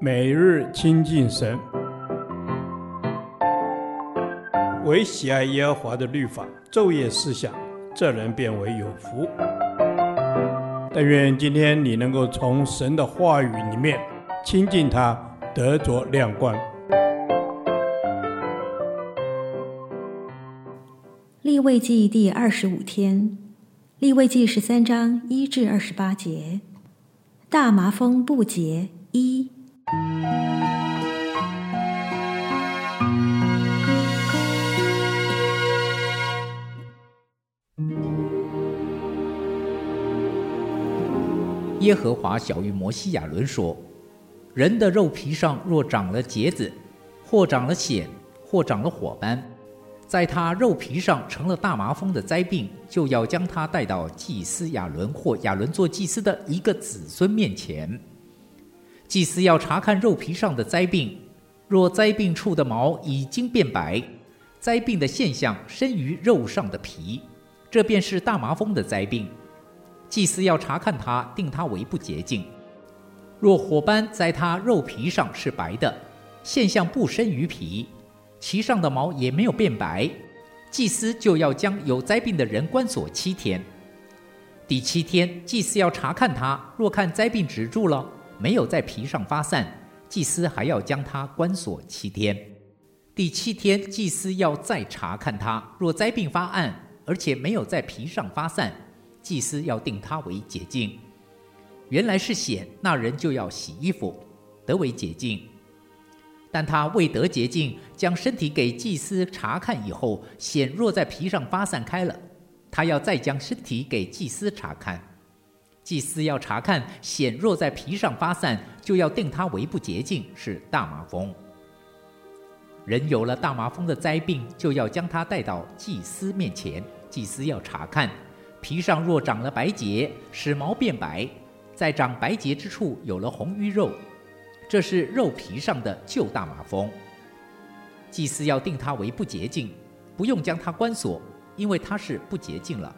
每日亲近神，唯喜爱耶和华的律法，昼夜思想，这人便为有福。但愿今天你能够从神的话语里面亲近他，得着亮光。立位记第二十五天，立位记十三章一至二十八节，大麻风不洁一。耶和华晓諭摩西亚伦说：“人的肉皮上若长了疖子，或长了癣，或长了火斑，在他肉皮上成了大麻风的灾病，就要将他带到祭司亚伦或亚伦做祭司的一个子孙面前。祭司要查看肉皮上的灾病，若灾病处的毛已经变白，灾病的现象深于肉上的皮，这便是大麻风的灾病。”祭司要查看他，定他为不洁净。若火斑在他肉皮上是白的，现象不深于皮，其上的毛也没有变白，祭司就要将有灾病的人关锁七天。第七天，祭司要查看他，若看灾病止住了，没有在皮上发散，祭司还要将他关锁七天。第七天，祭司要再查看他，若灾病发暗，而且没有在皮上发散。祭司要定他为洁净，原来是癬，那人就要洗衣服，得为洁净。但他未得洁净，将身体给祭司查看以后，显若在皮上发散开了，他要再将身体给祭司查看。祭司要查看显若在皮上发散，就要定他为不洁净，是大麻风。人有了大麻风的灾病，就要将他带到祭司面前，祭司要查看。皮上若长了白结，使毛变白，在长白结之处有了红瘀肉，这是肉皮上的旧大麻风。祭司要定它为不洁净，不用将它关锁，因为它是不洁净了。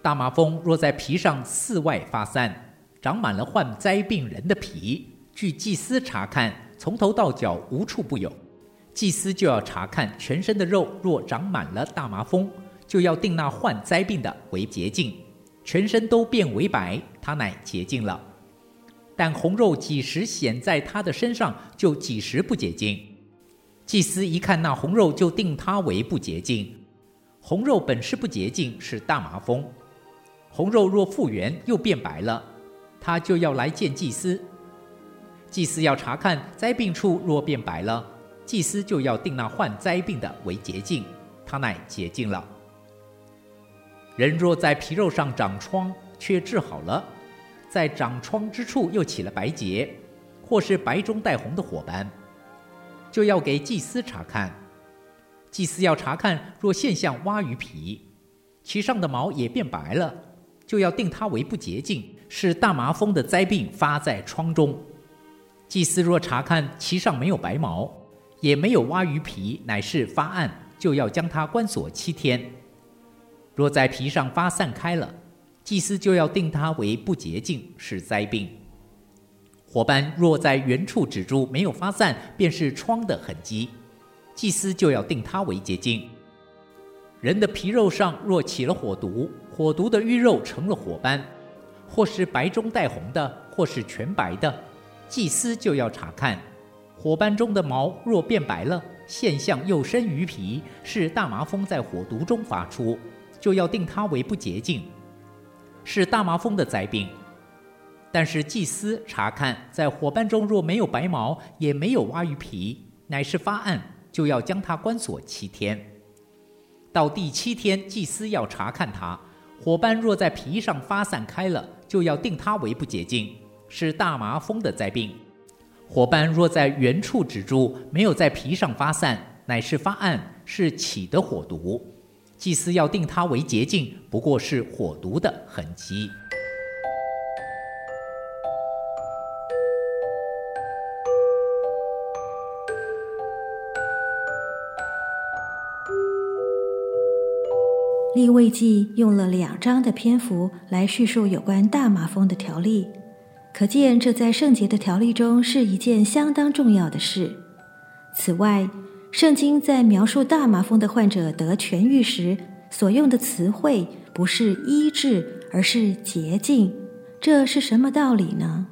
大麻风若在皮上四外发散，长满了患灾病人的皮，据祭司查看，从头到脚无处不有，祭司就要查看全身的肉，若长满了大麻风。就要定那患灾病的为洁净，全身都变为白，他乃洁净了。但红肉几时显在他的身上，就几时不洁净。祭司一看那红肉，就定他为不洁净。红肉本是不洁净，是大麻风。红肉若复原又变白了，他就要来见祭司。祭司要查看灾病处，若变白了，祭司就要定那患灾病的为洁净，他乃洁净了。人若在皮肉上长疮，却治好了，在长疮之处又起了白结，或是白中带红的火斑，就要给祭司查看。祭司要查看，若现象挖于皮，其上的毛也变白了，就要定他为不洁净，是大麻风的灾病发在疮中。祭司若查看其上没有白毛，也没有挖于皮，乃是发暗，就要将他关锁七天。若在皮上发散开了，祭司就要定它为不洁净，是灾病。火斑若在原处止住，没有发散，便是疮的痕迹，祭司就要定它为洁净。人的皮肉上若起了火毒，火毒的瘀肉成了火斑，或是白中带红的，或是全白的，祭司就要查看。火斑中的毛若变白了，现象又深于皮，是大麻风在火毒中发出。就要定他为不洁净，是大麻风的灾病。但是祭司查看，在火斑中若没有白毛，也没有蛙鱼皮，乃是发暗，就要将他关锁七天。到第七天，祭司要查看他，火斑若在皮上发散开了，就要定他为不洁净，是大麻风的灾病。火斑若在原处止住，没有在皮上发散，乃是发暗，是起的火毒。祭司要定他为洁净，不过是火毒的痕迹。利未记用了两章的篇幅来叙述有关大麻风的条例，可见这在圣洁的条例中是一件相当重要的事。此外，圣经在描述大麻风的患者得痊愈时所用的词汇不是医治，而是洁净。这是什么道理呢？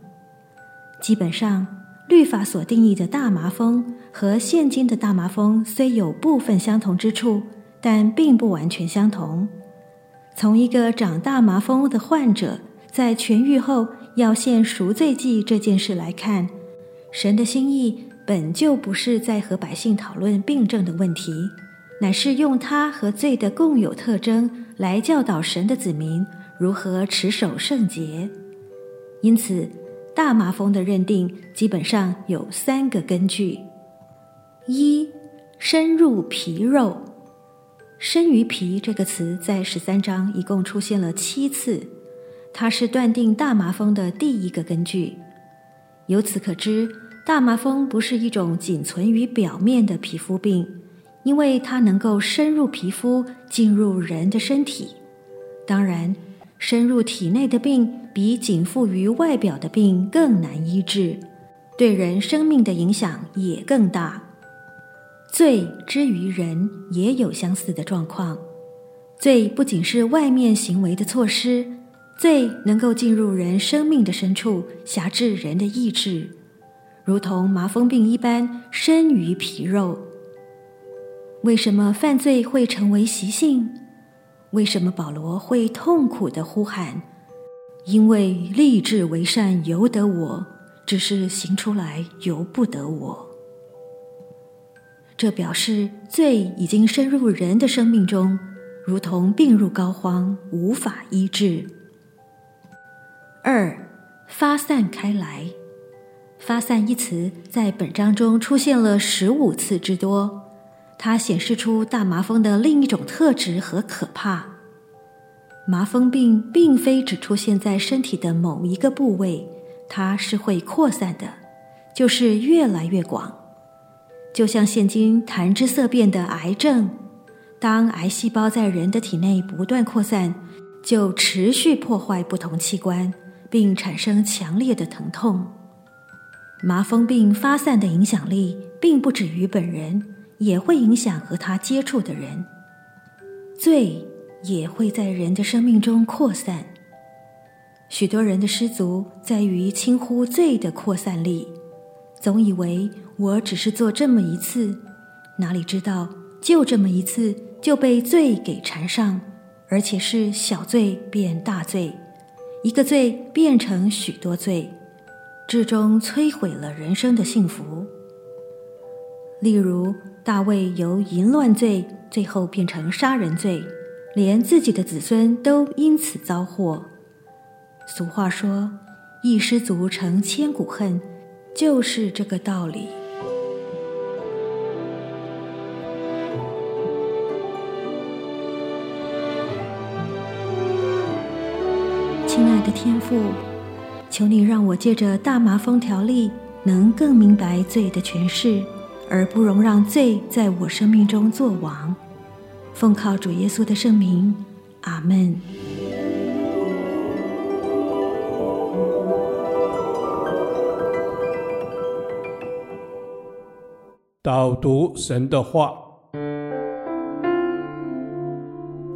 基本上，律法所定义的大麻风和现今的大麻风虽有部分相同之处，但并不完全相同。从一个长大麻风的患者在痊愈后要献赎罪祭这件事来看，神的心意本就不是在和百姓讨论病症的问题，乃是用他和罪的共有特征来教导神的子民如何持守圣洁。因此，大麻风的认定基本上有三个根据：一、深入皮肉。深于皮这个词在十三章一共出现了七次，它是断定大麻风的第一个根据。由此可知，大麻风不是一种仅存于表面的皮肤病，因为它能够深入皮肤，进入人的身体。当然，深入体内的病比仅附于外表的病更难医治，对人生命的影响也更大。罪之于人也有相似的状况。罪不仅是外面行为的错失，罪能够进入人生命的深处，辖制人的意志，如同麻风病一般，深于皮肉。为什么犯罪会成为习性？为什么保罗会痛苦地呼喊：“因为立志为善由得我，只是行出来由不得我。”这表示罪已经深入人的生命中，如同病入膏肓，无法医治。二，发散开来，发散一词在本章中出现了十五次之多，它显示出大麻风的另一种特质和可怕。麻风病并非只出现在身体的某一个部位，它是会扩散的，就是越来越广。就像现今谈之色变的癌症，当癌细胞在人的体内不断扩散，就持续破坏不同器官，并产生强烈的疼痛。麻风病发散的影响力并不止于本人，也会影响和他接触的人。罪也会在人的生命中扩散。许多人的失足在于轻忽罪的扩散力。总以为我只是做这么一次，哪里知道就这么一次就被罪给缠上，而且是小罪变大罪，一个罪变成许多罪，至终摧毁了人生的幸福。例如大卫由淫乱罪最后变成杀人罪，连自己的子孙都因此遭祸。俗话说：“一失足成千古恨。”就是这个道理。亲爱的天父，求你让我借着大麻风条例，能更明白罪的权势，而不容让罪在我生命中作王。奉靠主耶稣的圣名，阿门。导读神的话，《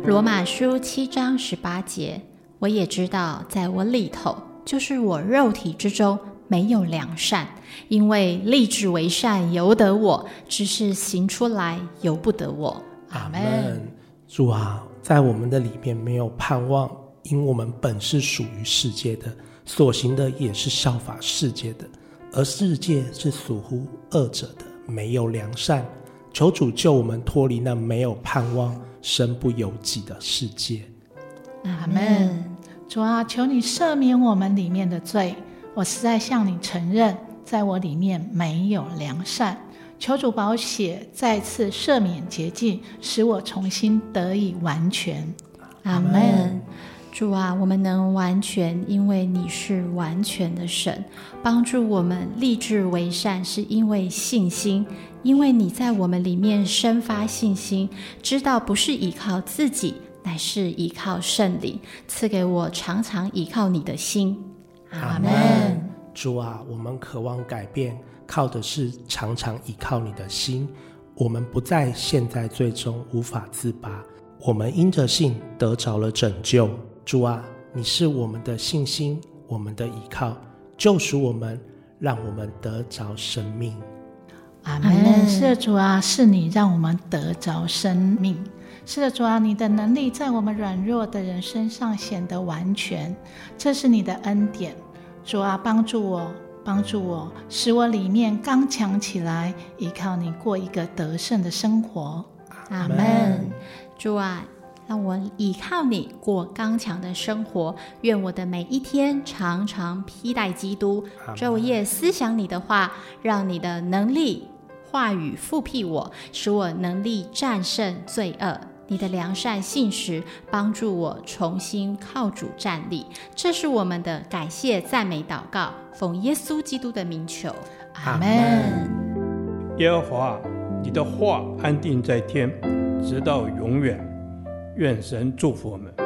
罗马书》七章十八节，我也知道，在我里头，就是我肉体之中，没有良善，因为立志为善由得我，只是行出来由不得我。阿门。主啊，在我们的里面没有盼望，因我们本是属于世界的，所行的也是效法世界的，而世界是属乎恶者的。没有良善，求主救我们脱离那没有盼望、身不由己的世界。阿门。主啊，求你赦免我们里面的罪。我实在向你承认，在我里面没有良善。求主保血再次赦免洁净，使我重新得以完全。阿门。主啊，我们能完全，因为你是完全的神，帮助我们立志为善，是因为信心，因为你在我们里面生发信心，知道不是依靠自己，乃是依靠圣灵赐给我常常依靠你的心。阿门。主啊，我们渴望改变，靠的是常常依靠你的心。我们不再陷在最终无法自拔，我们因着信得着了拯救。主啊，你是我们的信心，我们的依靠，救赎我们，让我们得着生命。阿门。是，主啊，是你让我们得着生命。是的，主啊，你的能力在我们软弱的人身上显得完全，这是你的恩典。主啊，帮助我，帮助我，使我里面刚强起来，依靠你过一个得胜的生活。阿门。主啊，让我依靠你过刚强的生活。愿我的每一天常常披戴基督，昼夜思想你的话，让你的能力话语复辟我，使我能力战胜罪恶。你的良善信实帮助我重新靠主站立，这是我们的感谢赞美祷告，奉耶稣基督的名求，阿门。耶和华，你的话安定在天，直到永远。愿神祝福我们。